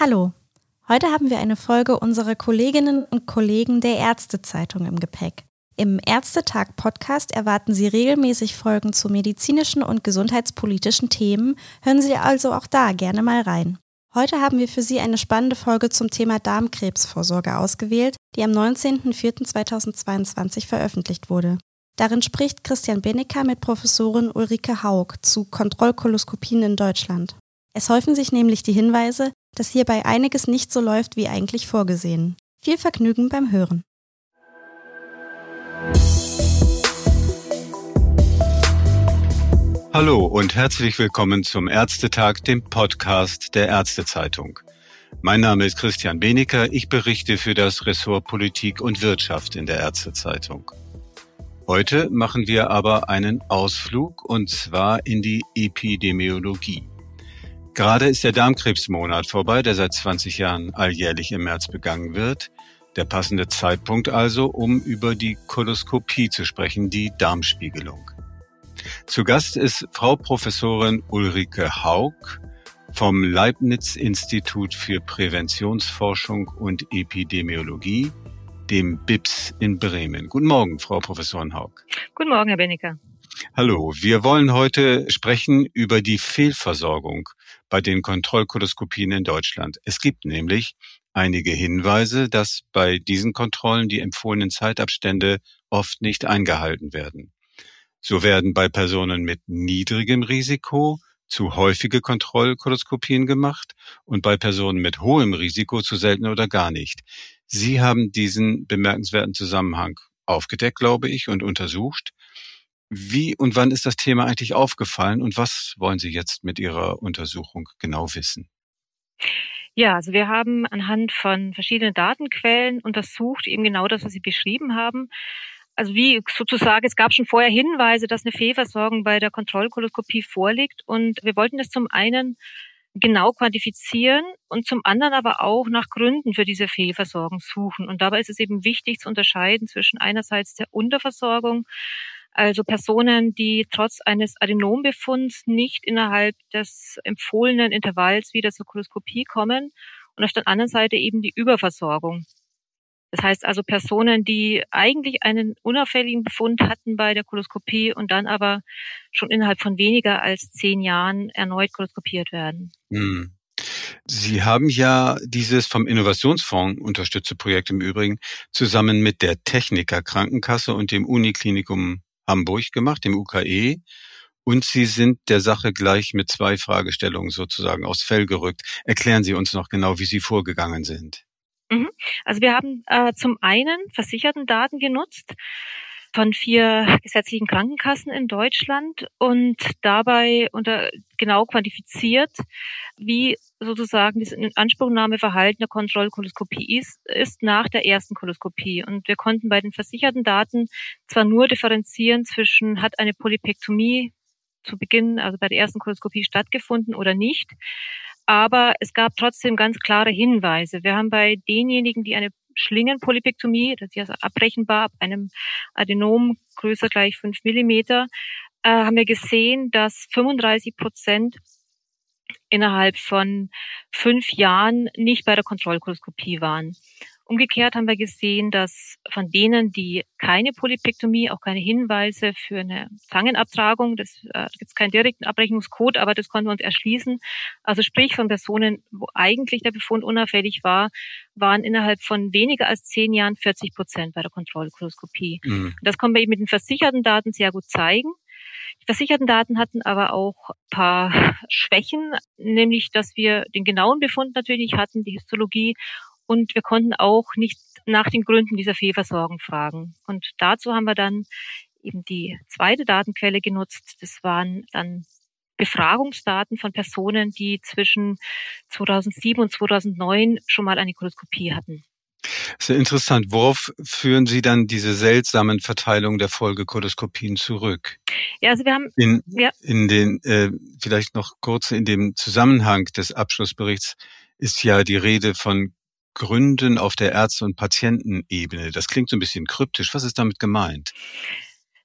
Hallo, heute haben wir eine Folge unserer Kolleginnen und Kollegen der Ärztezeitung im Gepäck. Im Ärztetag-Podcast erwarten Sie regelmäßig Folgen zu medizinischen und gesundheitspolitischen Themen. Hören Sie also auch da gerne mal rein. Heute haben wir für Sie eine spannende Folge zum Thema Darmkrebsvorsorge ausgewählt, die am 19.04.2022 veröffentlicht wurde. Darin spricht Christian Benecker mit Professorin Ulrike Haug zu Kontrollkoloskopien in Deutschland. Es häufen sich nämlich die Hinweise, dass hierbei einiges nicht so läuft wie eigentlich vorgesehen. Viel Vergnügen beim Hören. Hallo und herzlich willkommen zum Ärztetag, dem Podcast der Ärztezeitung. Mein Name ist Christian Benecker, ich berichte für das Ressort Politik und Wirtschaft in der Ärztezeitung. Heute machen wir aber einen Ausflug und zwar in die Epidemiologie. Gerade ist der Darmkrebsmonat vorbei, der seit 20 Jahren alljährlich im März begangen wird. Der passende Zeitpunkt also, um über die Koloskopie zu sprechen, die Darmspiegelung. Zu Gast ist Frau Professorin Ulrike Haug vom Leibniz-Institut für Präventionsforschung und Epidemiologie, dem BIPS in Bremen. Guten Morgen, Frau Professorin Haug. Guten Morgen, Herr Bennecker. Hallo, wir wollen heute sprechen über die Fehlversorgung bei den Kontrollkoloskopien in Deutschland. Es gibt nämlich einige Hinweise, dass bei diesen Kontrollen die empfohlenen Zeitabstände oft nicht eingehalten werden. So werden bei Personen mit niedrigem Risiko zu häufige Kontrollkoloskopien gemacht und bei Personen mit hohem Risiko zu selten oder gar nicht. Sie haben diesen bemerkenswerten Zusammenhang aufgedeckt, glaube ich, und untersucht. Wie und wann ist das Thema eigentlich aufgefallen und was wollen Sie jetzt mit Ihrer Untersuchung genau wissen? Ja, also wir haben anhand von verschiedenen Datenquellen untersucht, eben genau das, was Sie beschrieben haben. Also wie sozusagen, es gab schon vorher Hinweise, dass eine Fehlversorgung bei der Kontrollkoloskopie vorliegt und wir wollten das zum einen genau quantifizieren und zum anderen aber auch nach Gründen für diese Fehlversorgung suchen. Und dabei ist es eben wichtig zu unterscheiden zwischen einerseits der Unterversorgung, also Personen, die trotz eines Adenombefunds nicht innerhalb des empfohlenen Intervalls wieder zur Koloskopie kommen und auf der anderen Seite eben die Überversorgung. Das heißt also Personen, die eigentlich einen unauffälligen Befund hatten bei der Koloskopie und dann aber schon innerhalb von weniger als zehn Jahren erneut koloskopiert werden. Hm. Sie haben ja dieses vom Innovationsfonds unterstützte Projekt im Übrigen zusammen mit der Techniker Krankenkasse und dem Uniklinikum Hamburg gemacht, dem UKE. Und Sie sind der Sache gleich mit zwei Fragestellungen sozusagen aufs Fell gerückt. Erklären Sie uns noch genau, wie Sie vorgegangen sind. Mhm. Also wir haben äh, zum einen versicherten Daten genutzt von vier gesetzlichen Krankenkassen in Deutschland und dabei unter genau quantifiziert, wie sozusagen das Inanspruchnahmeverhalten der Kontrollkoloskopie ist, ist nach der ersten Koloskopie. Und wir konnten bei den versicherten Daten zwar nur differenzieren zwischen hat eine Polypektomie zu Beginn, also bei der ersten Koloskopie stattgefunden oder nicht, aber es gab trotzdem ganz klare Hinweise. Wir haben bei denjenigen, die eine Schlingenpolypektomie, das ist ja abbrechenbar ab einem Adenom größer gleich fünf Millimeter, äh, haben wir gesehen, dass 35 Prozent innerhalb von fünf Jahren nicht bei der Kontrollkoloskopie waren. Umgekehrt haben wir gesehen, dass von denen, die keine Polypektomie, auch keine Hinweise für eine Zangenabtragung, das äh, gibt es keinen direkten Abrechnungscode, aber das konnten wir uns erschließen. Also sprich von Personen, wo eigentlich der Befund unauffällig war, waren innerhalb von weniger als zehn Jahren 40 Prozent bei der Kontrollkoloskopie. Mhm. Das konnten wir eben mit den versicherten Daten sehr gut zeigen. Die versicherten Daten hatten aber auch ein paar Schwächen, nämlich dass wir den genauen Befund natürlich hatten, die Histologie und wir konnten auch nicht nach den Gründen dieser Fehlversorgung fragen. Und dazu haben wir dann eben die zweite Datenquelle genutzt. Das waren dann Befragungsdaten von Personen, die zwischen 2007 und 2009 schon mal eine Koloskopie hatten. Sehr interessant. Worauf führen Sie dann diese seltsamen Verteilungen der Folgekoloskopien zurück? Ja, also wir haben in, ja. in den äh, vielleicht noch kurz in dem Zusammenhang des Abschlussberichts ist ja die Rede von Gründen auf der Ärzte- und Patientenebene. Das klingt so ein bisschen kryptisch. Was ist damit gemeint?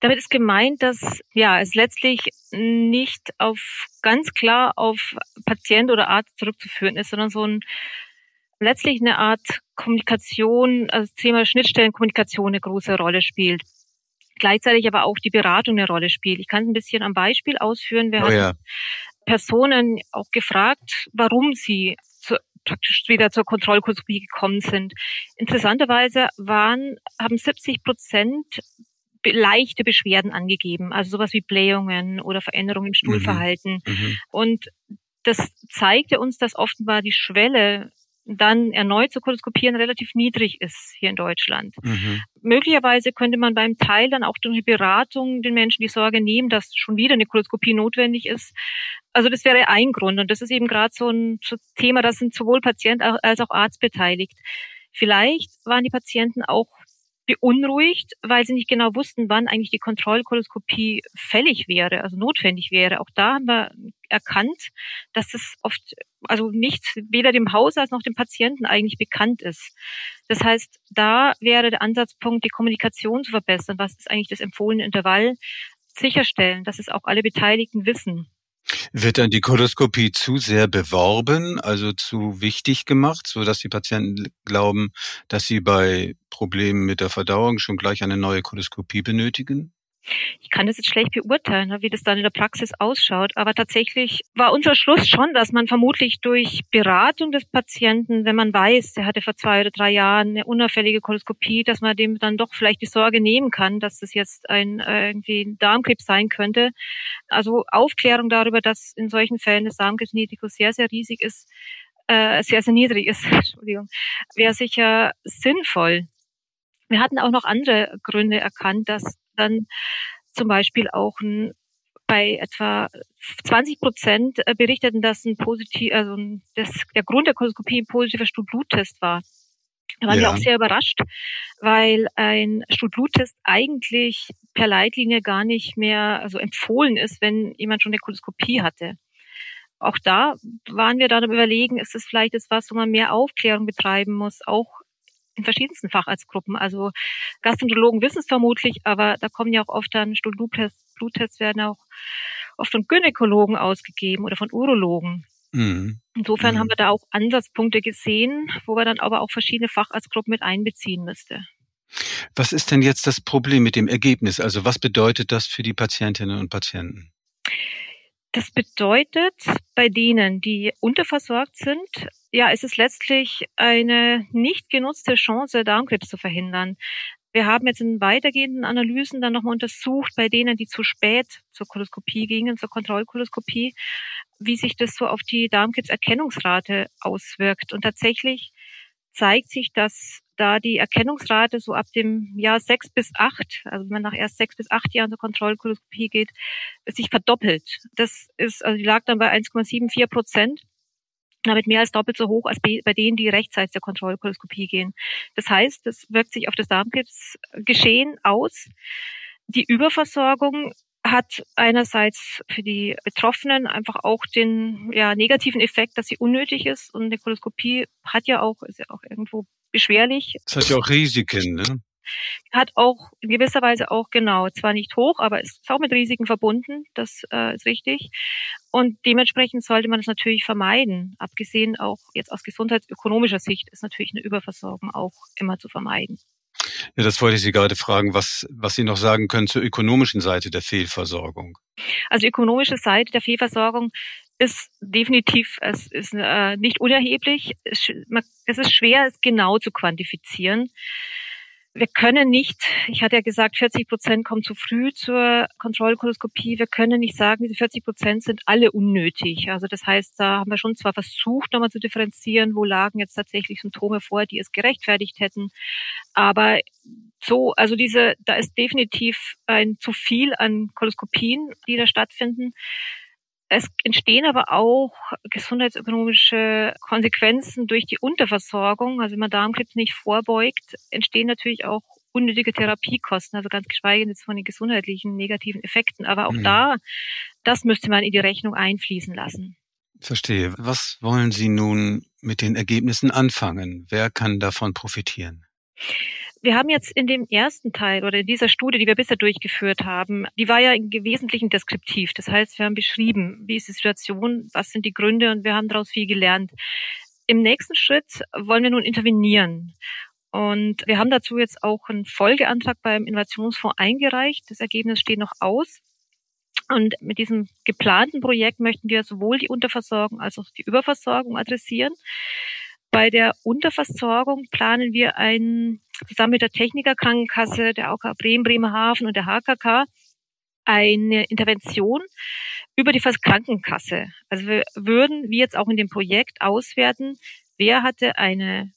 Damit ist gemeint, dass ja es letztlich nicht auf ganz klar auf Patient oder Arzt zurückzuführen ist, sondern so ein letztlich eine Art Kommunikation, also das Thema Schnittstellenkommunikation eine große Rolle spielt. Gleichzeitig aber auch die Beratung eine Rolle spielt. Ich kann es ein bisschen am Beispiel ausführen. Wir oh ja. haben Personen auch gefragt, warum sie praktisch wieder zur Kontrollkoloskopie gekommen sind. Interessanterweise waren, haben 70 Prozent leichte Beschwerden angegeben, also sowas wie Blähungen oder Veränderungen im Stuhlverhalten. Mhm. Mhm. Und das zeigte uns, dass offenbar die Schwelle dann erneut zu koloskopieren relativ niedrig ist hier in Deutschland. Mhm. Möglicherweise könnte man beim Teil dann auch durch die Beratung den Menschen die Sorge nehmen, dass schon wieder eine Koloskopie notwendig ist. Also das wäre ein Grund und das ist eben gerade so ein Thema, das sind sowohl Patient als auch Arzt beteiligt. Vielleicht waren die Patienten auch beunruhigt, weil sie nicht genau wussten, wann eigentlich die Kontrollkoloskopie fällig wäre, also notwendig wäre. Auch da haben wir erkannt, dass es oft, also nicht weder dem Hausarzt noch dem Patienten eigentlich bekannt ist. Das heißt, da wäre der Ansatzpunkt, die Kommunikation zu verbessern. Was ist eigentlich das empfohlene Intervall? Sicherstellen, dass es auch alle Beteiligten wissen. Wird dann die Koloskopie zu sehr beworben, also zu wichtig gemacht, so dass die Patienten glauben, dass sie bei Problemen mit der Verdauung schon gleich eine neue Koloskopie benötigen? Ich kann das jetzt schlecht beurteilen, ne, wie das dann in der Praxis ausschaut. Aber tatsächlich war unser Schluss schon, dass man vermutlich durch Beratung des Patienten, wenn man weiß, der hatte vor zwei oder drei Jahren eine unauffällige Koloskopie, dass man dem dann doch vielleicht die Sorge nehmen kann, dass das jetzt ein äh, irgendwie ein Darmkrebs sein könnte. Also Aufklärung darüber, dass in solchen Fällen das Darmkrebsrisiko sehr, sehr riesig ist, äh, sehr, sehr niedrig ist, Entschuldigung, wäre sicher sinnvoll. Wir hatten auch noch andere Gründe erkannt, dass dann zum Beispiel auch ein bei etwa 20 Prozent äh, berichteten, dass ein positiv, also das, der Grund der Koloskopie ein positiver Stuhlbluttest war. Da waren ja. wir auch sehr überrascht, weil ein Stuhlbluttest eigentlich per Leitlinie gar nicht mehr also empfohlen ist, wenn jemand schon eine Koloskopie hatte. Auch da waren wir dann am überlegen, ist es vielleicht etwas, wo man mehr Aufklärung betreiben muss, auch in verschiedensten Facharztgruppen. Also Gastroenterologen wissen es vermutlich, aber da kommen ja auch oft dann Stuhlbluttests, Bluttests werden auch oft von Gynäkologen ausgegeben oder von Urologen. Mhm. Insofern mhm. haben wir da auch Ansatzpunkte gesehen, wo wir dann aber auch verschiedene Facharztgruppen mit einbeziehen müsste. Was ist denn jetzt das Problem mit dem Ergebnis? Also was bedeutet das für die Patientinnen und Patienten? Das bedeutet, bei denen, die unterversorgt sind, ja, es ist letztlich eine nicht genutzte Chance, Darmkrebs zu verhindern. Wir haben jetzt in weitergehenden Analysen dann nochmal untersucht, bei denen, die zu spät zur Koloskopie gingen, zur Kontrollkoloskopie, wie sich das so auf die Darmkrebserkennungsrate auswirkt. Und tatsächlich zeigt sich, dass da die Erkennungsrate so ab dem Jahr sechs bis acht, also wenn man nach erst sechs bis acht Jahren zur Kontrollkoloskopie geht, sich verdoppelt. Das ist, also die lag dann bei 1,74 Prozent damit mehr als doppelt so hoch als bei denen, die rechtzeitig zur Kontrollkoloskopie gehen. Das heißt, das wirkt sich auf das Darmkrebsgeschehen aus. Die Überversorgung hat einerseits für die Betroffenen einfach auch den ja, negativen Effekt, dass sie unnötig ist. Und eine Koloskopie hat ja auch, ist ja auch irgendwo beschwerlich. Es hat ja auch Risiken, ne? Hat auch in gewisser Weise auch genau, zwar nicht hoch, aber ist auch mit Risiken verbunden, das äh, ist richtig. Und dementsprechend sollte man das natürlich vermeiden. Abgesehen auch jetzt aus gesundheitsökonomischer Sicht ist natürlich eine Überversorgung auch immer zu vermeiden. Ja, das wollte ich Sie gerade fragen, was, was Sie noch sagen können zur ökonomischen Seite der Fehlversorgung. Also ökonomische Seite der Fehlversorgung ist definitiv, es ist äh, nicht unerheblich. Es ist schwer, es genau zu quantifizieren. Wir können nicht, ich hatte ja gesagt, 40 Prozent kommen zu früh zur Kontrollkoloskopie. Wir können nicht sagen, diese 40 Prozent sind alle unnötig. Also das heißt, da haben wir schon zwar versucht, nochmal zu differenzieren, wo lagen jetzt tatsächlich Symptome vor, die es gerechtfertigt hätten. Aber so, also diese, da ist definitiv ein zu viel an Koloskopien, die da stattfinden. Es entstehen aber auch gesundheitsökonomische Konsequenzen durch die Unterversorgung. Also wenn man Darmkrebs nicht vorbeugt, entstehen natürlich auch unnötige Therapiekosten, also ganz geschweige jetzt von den gesundheitlichen negativen Effekten. Aber auch mhm. da, das müsste man in die Rechnung einfließen lassen. Verstehe. Was wollen Sie nun mit den Ergebnissen anfangen? Wer kann davon profitieren? Wir haben jetzt in dem ersten Teil oder in dieser Studie, die wir bisher durchgeführt haben, die war ja im Wesentlichen deskriptiv. Das heißt, wir haben beschrieben, wie ist die Situation, was sind die Gründe und wir haben daraus viel gelernt. Im nächsten Schritt wollen wir nun intervenieren. Und wir haben dazu jetzt auch einen Folgeantrag beim Innovationsfonds eingereicht. Das Ergebnis steht noch aus. Und mit diesem geplanten Projekt möchten wir sowohl die Unterversorgung als auch die Überversorgung adressieren. Bei der Unterversorgung planen wir ein, zusammen mit der Technikerkrankenkasse, der AOK Bremen, Bremerhaven und der HKK, eine Intervention über die Krankenkasse. Also wir würden, wie jetzt auch in dem Projekt, auswerten, wer hatte eine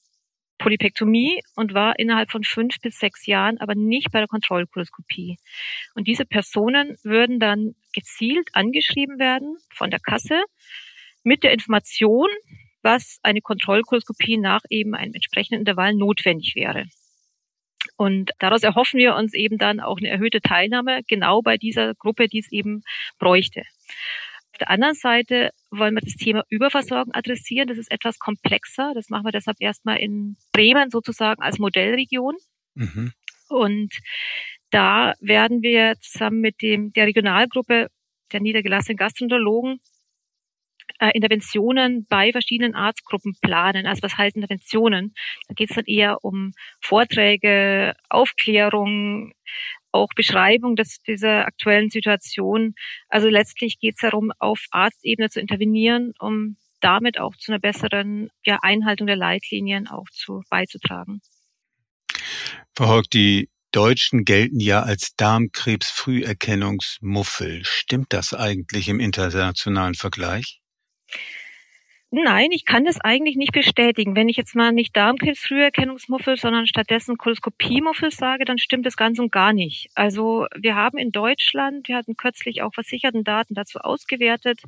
Polypektomie und war innerhalb von fünf bis sechs Jahren aber nicht bei der Kontrollkoloskopie. Und diese Personen würden dann gezielt angeschrieben werden von der Kasse mit der Information, was eine Kontrollkoloskopie nach eben einem entsprechenden Intervall notwendig wäre. Und daraus erhoffen wir uns eben dann auch eine erhöhte Teilnahme genau bei dieser Gruppe, die es eben bräuchte. Auf der anderen Seite wollen wir das Thema Überversorgung adressieren. Das ist etwas komplexer. Das machen wir deshalb erstmal in Bremen sozusagen als Modellregion. Mhm. Und da werden wir zusammen mit dem, der Regionalgruppe der niedergelassenen Gastroenterologen äh, Interventionen bei verschiedenen Arztgruppen planen. Also was heißt Interventionen? Da geht es dann eher um Vorträge, Aufklärung, auch Beschreibung des, dieser aktuellen Situation. Also letztlich geht es darum, auf Arztebene zu intervenieren, um damit auch zu einer besseren ja, Einhaltung der Leitlinien auch zu beizutragen. Frau Hock, die Deutschen gelten ja als Darmkrebsfrüherkennungsmuffel. Stimmt das eigentlich im internationalen Vergleich? Nein, ich kann das eigentlich nicht bestätigen. Wenn ich jetzt mal nicht Darmkrebsfrüherkennungsmuffel, sondern stattdessen Koloskopiemuffel sage, dann stimmt das ganz und gar nicht. Also wir haben in Deutschland, wir hatten kürzlich auch versicherten Daten dazu ausgewertet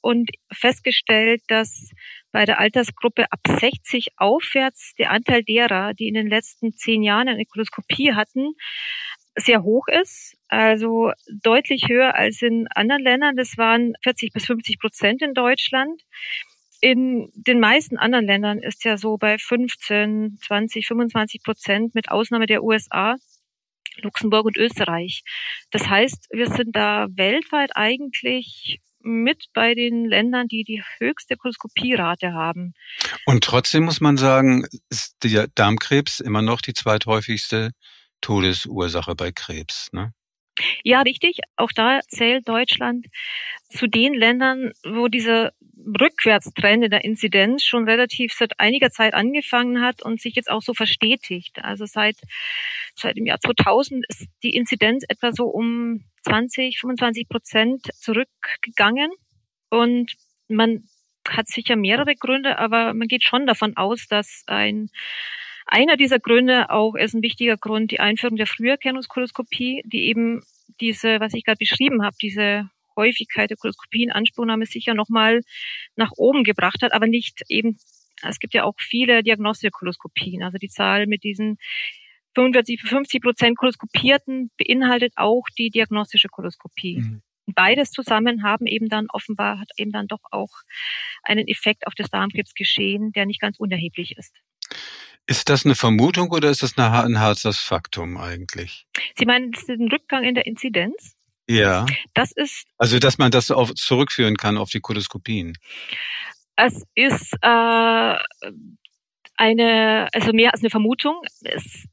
und festgestellt, dass bei der Altersgruppe ab 60 aufwärts der Anteil derer, die in den letzten zehn Jahren eine Koloskopie hatten, sehr hoch ist, also deutlich höher als in anderen Ländern. Das waren 40 bis 50 Prozent in Deutschland. In den meisten anderen Ländern ist ja so bei 15, 20, 25 Prozent mit Ausnahme der USA, Luxemburg und Österreich. Das heißt, wir sind da weltweit eigentlich mit bei den Ländern, die die höchste Koloskopierate haben. Und trotzdem muss man sagen, ist der Darmkrebs immer noch die zweithäufigste Todesursache bei Krebs. Ne? Ja, richtig. Auch da zählt Deutschland zu den Ländern, wo dieser Rückwärtstrend in der Inzidenz schon relativ seit einiger Zeit angefangen hat und sich jetzt auch so verstetigt. Also seit, seit dem Jahr 2000 ist die Inzidenz etwa so um 20, 25 Prozent zurückgegangen und man hat sicher mehrere Gründe, aber man geht schon davon aus, dass ein einer dieser Gründe auch ist ein wichtiger Grund, die Einführung der Früherkennungskoloskopie, die eben diese, was ich gerade beschrieben habe, diese Häufigkeit der Koloskopie in Anspruchnahme sicher nochmal nach oben gebracht hat, aber nicht eben, es gibt ja auch viele diagnostische Koloskopien. Also die Zahl mit diesen 45, 50 Prozent Koloskopierten beinhaltet auch die diagnostische Koloskopie. Mhm. Beides zusammen haben eben dann offenbar, hat eben dann doch auch einen Effekt auf das Darmkrebsgeschehen, der nicht ganz unerheblich ist. Ist das eine Vermutung oder ist das ein hartes Faktum eigentlich? Sie meinen den Rückgang in der Inzidenz? Ja. Das ist. Also, dass man das auf, zurückführen kann auf die Koloskopien. Es ist äh, eine, also mehr als eine Vermutung. Es,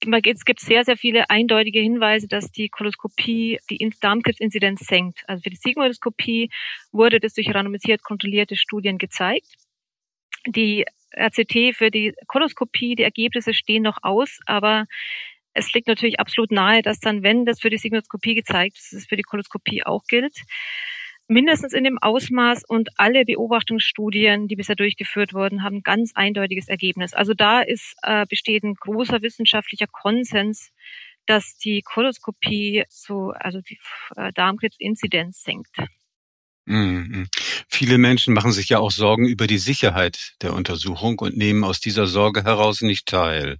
es gibt sehr, sehr viele eindeutige Hinweise, dass die Koloskopie die Darmkrebsinzidenz senkt. Also für die Sigmoidoskopie wurde das durch randomisiert kontrollierte Studien gezeigt. Die RCT für die Koloskopie, die Ergebnisse stehen noch aus, aber es liegt natürlich absolut nahe, dass dann, wenn das für die Sigmoskopie gezeigt ist, es für die Koloskopie auch gilt. Mindestens in dem Ausmaß und alle Beobachtungsstudien, die bisher durchgeführt wurden, haben ganz eindeutiges Ergebnis. Also da ist, äh, besteht ein großer wissenschaftlicher Konsens, dass die Koloskopie so, also die äh, Darmkrebsinzidenz senkt. Mhm. Viele Menschen machen sich ja auch Sorgen über die Sicherheit der Untersuchung und nehmen aus dieser Sorge heraus nicht teil.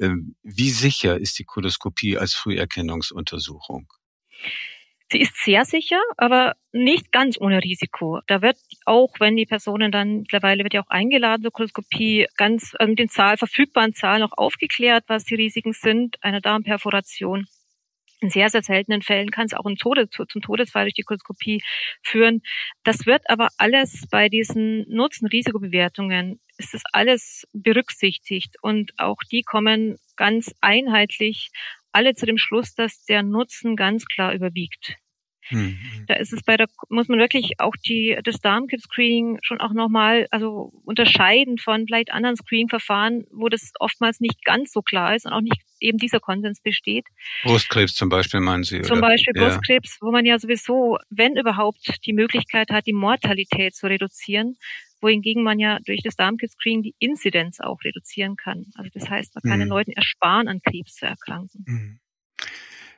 Ähm, wie sicher ist die Koloskopie als Früherkennungsuntersuchung? Sie ist sehr sicher, aber nicht ganz ohne Risiko. Da wird auch, wenn die Personen dann, mittlerweile wird ja auch eingeladen zur Koloskopie, ganz mit den Zahl, verfügbaren Zahlen auch aufgeklärt, was die Risiken sind einer Darmperforation. In sehr, sehr seltenen Fällen kann es auch zum, Tode, zum Todesfall durch die Koloskopie führen. Das wird aber alles bei diesen Nutzen-Risikobewertungen, ist das alles berücksichtigt und auch die kommen ganz einheitlich alle zu dem Schluss, dass der Nutzen ganz klar überwiegt. Mhm. Da ist es bei der, muss man wirklich auch die, das Darmkrebs-Screening schon auch nochmal, also unterscheiden von vielleicht anderen Screening-Verfahren, wo das oftmals nicht ganz so klar ist und auch nicht eben dieser Konsens besteht. Brustkrebs zum Beispiel meinen Sie? Zum oder? Beispiel ja. Brustkrebs, wo man ja sowieso, wenn überhaupt, die Möglichkeit hat, die Mortalität zu reduzieren, wohingegen man ja durch das Darmkrebs-Screening die Inzidenz auch reduzieren kann. Also das heißt, man kann mhm. den Leuten ersparen, an Krebs zu erkranken. Mhm.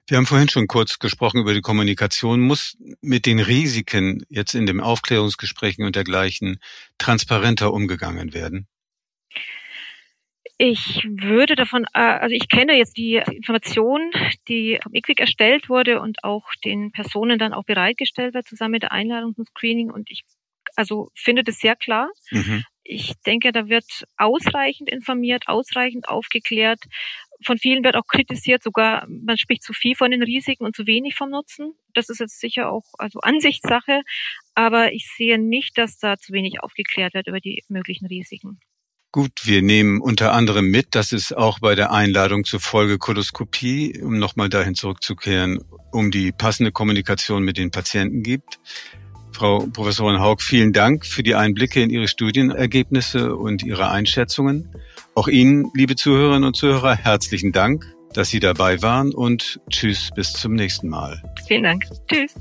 Wir haben vorhin schon kurz gesprochen über die Kommunikation. Muss mit den Risiken jetzt in den Aufklärungsgesprächen und dergleichen transparenter umgegangen werden? Ich würde davon, äh, also ich kenne jetzt die Information, die vom IQWIC erstellt wurde und auch den Personen dann auch bereitgestellt wird, zusammen mit der Einladung zum Screening. Und ich also finde das sehr klar. Mhm. Ich denke, da wird ausreichend informiert, ausreichend aufgeklärt. Von vielen wird auch kritisiert, sogar man spricht zu viel von den Risiken und zu wenig vom Nutzen. Das ist jetzt sicher auch also Ansichtssache, aber ich sehe nicht, dass da zu wenig aufgeklärt wird über die möglichen Risiken. Gut, wir nehmen unter anderem mit, dass es auch bei der Einladung zur Folgekoloskopie, um nochmal dahin zurückzukehren, um die passende Kommunikation mit den Patienten gibt. Frau Professorin Haug, vielen Dank für die Einblicke in Ihre Studienergebnisse und Ihre Einschätzungen. Auch Ihnen, liebe Zuhörerinnen und Zuhörer, herzlichen Dank, dass Sie dabei waren und tschüss bis zum nächsten Mal. Vielen Dank. Tschüss.